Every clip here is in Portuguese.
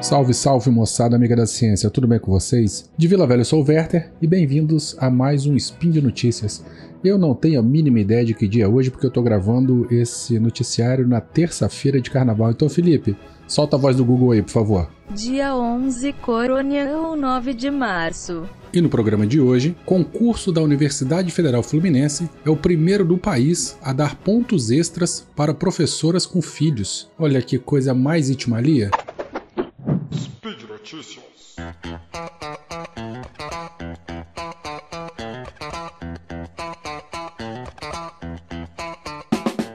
Salve, salve moçada amiga da ciência, tudo bem com vocês? De Vila Velha eu sou o Werther e bem-vindos a mais um Spin de Notícias. Eu não tenho a mínima ideia de que dia é hoje porque eu tô gravando esse noticiário na terça-feira de carnaval. Então, Felipe, solta a voz do Google aí, por favor. Dia 11, Coronel 9 de março. E no programa de hoje, concurso da Universidade Federal Fluminense é o primeiro do país a dar pontos extras para professoras com filhos. Olha que coisa mais itimalia. Notícias.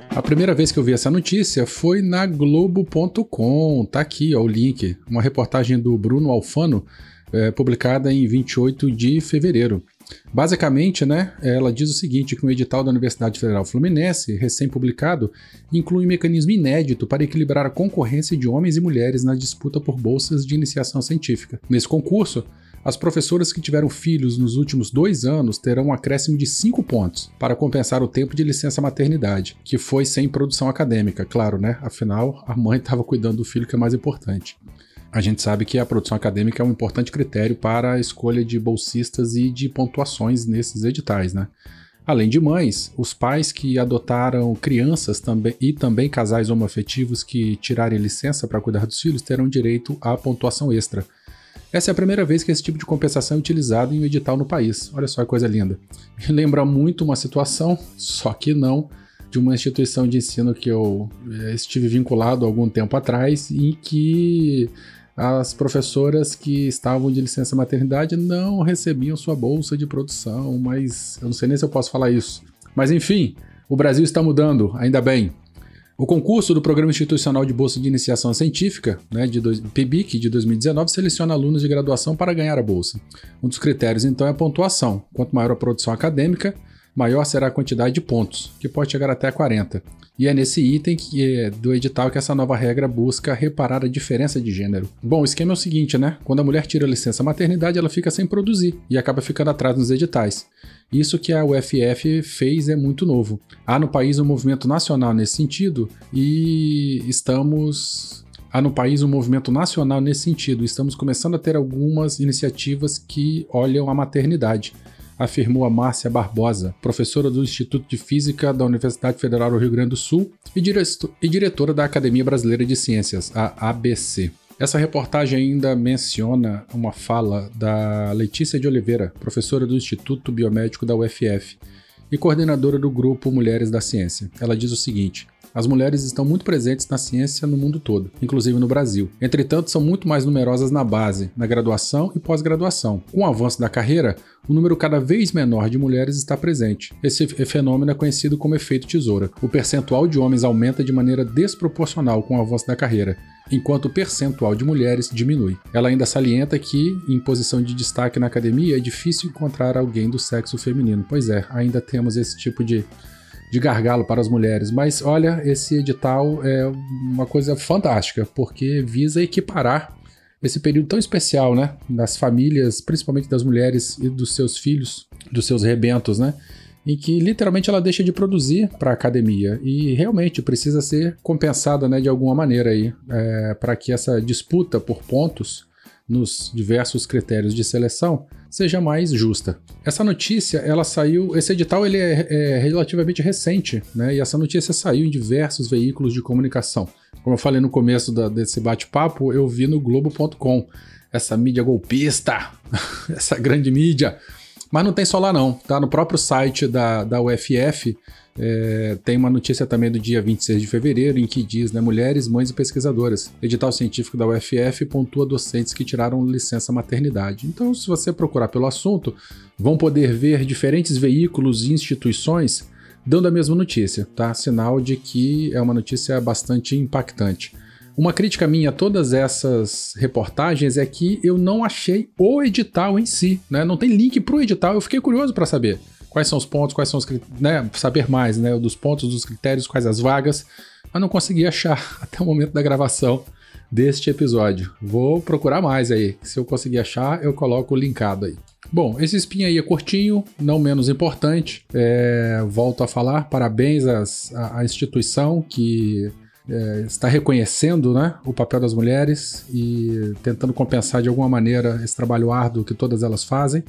A primeira vez que eu vi essa notícia foi na Globo.com. Tá aqui ó, o link. Uma reportagem do Bruno Alfano, é, publicada em 28 de fevereiro. Basicamente, né, ela diz o seguinte, que um edital da Universidade Federal Fluminense, recém-publicado, inclui um mecanismo inédito para equilibrar a concorrência de homens e mulheres na disputa por bolsas de iniciação científica. Nesse concurso, as professoras que tiveram filhos nos últimos dois anos terão um acréscimo de 5 pontos para compensar o tempo de licença maternidade, que foi sem produção acadêmica, claro, né? Afinal, a mãe estava cuidando do filho, que é mais importante a gente sabe que a produção acadêmica é um importante critério para a escolha de bolsistas e de pontuações nesses editais, né? Além de mães, os pais que adotaram crianças também e também casais homoafetivos que tirarem licença para cuidar dos filhos terão direito à pontuação extra. Essa é a primeira vez que esse tipo de compensação é utilizado em um edital no país. Olha só que coisa linda. Me lembra muito uma situação, só que não, de uma instituição de ensino que eu eh, estive vinculado algum tempo atrás, em que as professoras que estavam de licença maternidade não recebiam sua bolsa de produção, mas eu não sei nem se eu posso falar isso. Mas enfim, o Brasil está mudando, ainda bem. O concurso do Programa Institucional de Bolsa de Iniciação Científica, né, de dois, PIBIC, de 2019, seleciona alunos de graduação para ganhar a bolsa. Um dos critérios, então, é a pontuação. Quanto maior a produção acadêmica, maior será a quantidade de pontos, que pode chegar até 40. E é nesse item que é do edital que essa nova regra busca reparar a diferença de gênero. Bom, o esquema é o seguinte, né? Quando a mulher tira a licença maternidade, ela fica sem produzir e acaba ficando atrás nos editais. Isso que a UFF fez é muito novo. Há no país um movimento nacional nesse sentido e estamos há no país um movimento nacional nesse sentido. Estamos começando a ter algumas iniciativas que olham a maternidade afirmou a Márcia Barbosa, professora do Instituto de Física da Universidade Federal do Rio Grande do Sul e, e diretora da Academia Brasileira de Ciências, a ABC. Essa reportagem ainda menciona uma fala da Letícia de Oliveira, professora do Instituto Biomédico da UFF e coordenadora do grupo Mulheres da Ciência. Ela diz o seguinte: as mulheres estão muito presentes na ciência no mundo todo, inclusive no Brasil. Entretanto, são muito mais numerosas na base, na graduação e pós-graduação. Com o avanço da carreira, um número cada vez menor de mulheres está presente. Esse fenômeno é conhecido como efeito tesoura. O percentual de homens aumenta de maneira desproporcional com o avanço da carreira, enquanto o percentual de mulheres diminui. Ela ainda salienta que, em posição de destaque na academia, é difícil encontrar alguém do sexo feminino. Pois é, ainda temos esse tipo de de gargalo para as mulheres. Mas olha, esse edital é uma coisa fantástica, porque visa equiparar esse período tão especial, né, das famílias, principalmente das mulheres e dos seus filhos, dos seus rebentos, né, em que literalmente ela deixa de produzir para a academia e realmente precisa ser compensada, né, de alguma maneira aí, é, para que essa disputa por pontos nos diversos critérios de seleção seja mais justa. Essa notícia, ela saiu, esse edital ele é, é relativamente recente, né? E essa notícia saiu em diversos veículos de comunicação. Como eu falei no começo da, desse bate-papo, eu vi no Globo.com essa mídia golpista, essa grande mídia. Mas não tem só lá não, tá? No próprio site da, da UFF é, tem uma notícia também do dia 26 de fevereiro em que diz, né, mulheres, mães e pesquisadoras. Edital científico da UFF pontua docentes que tiraram licença maternidade. Então, se você procurar pelo assunto, vão poder ver diferentes veículos e instituições dando a mesma notícia, tá? Sinal de que é uma notícia bastante impactante. Uma crítica minha a todas essas reportagens é que eu não achei o edital em si, né? Não tem link para o edital, eu fiquei curioso para saber quais são os pontos, quais são os né, saber mais, né, dos pontos, dos critérios, quais as vagas, mas não consegui achar até o momento da gravação deste episódio. Vou procurar mais aí. Se eu conseguir achar, eu coloco o linkado aí. Bom, esse spin aí é curtinho, não menos importante. É, volto a falar, parabéns à instituição que é, está reconhecendo né, o papel das mulheres e tentando compensar de alguma maneira esse trabalho árduo que todas elas fazem.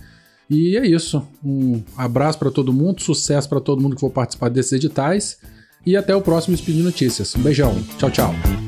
E é isso. Um abraço para todo mundo, sucesso para todo mundo que for participar desses editais e até o próximo Speed Notícias. Um beijão. Tchau, tchau.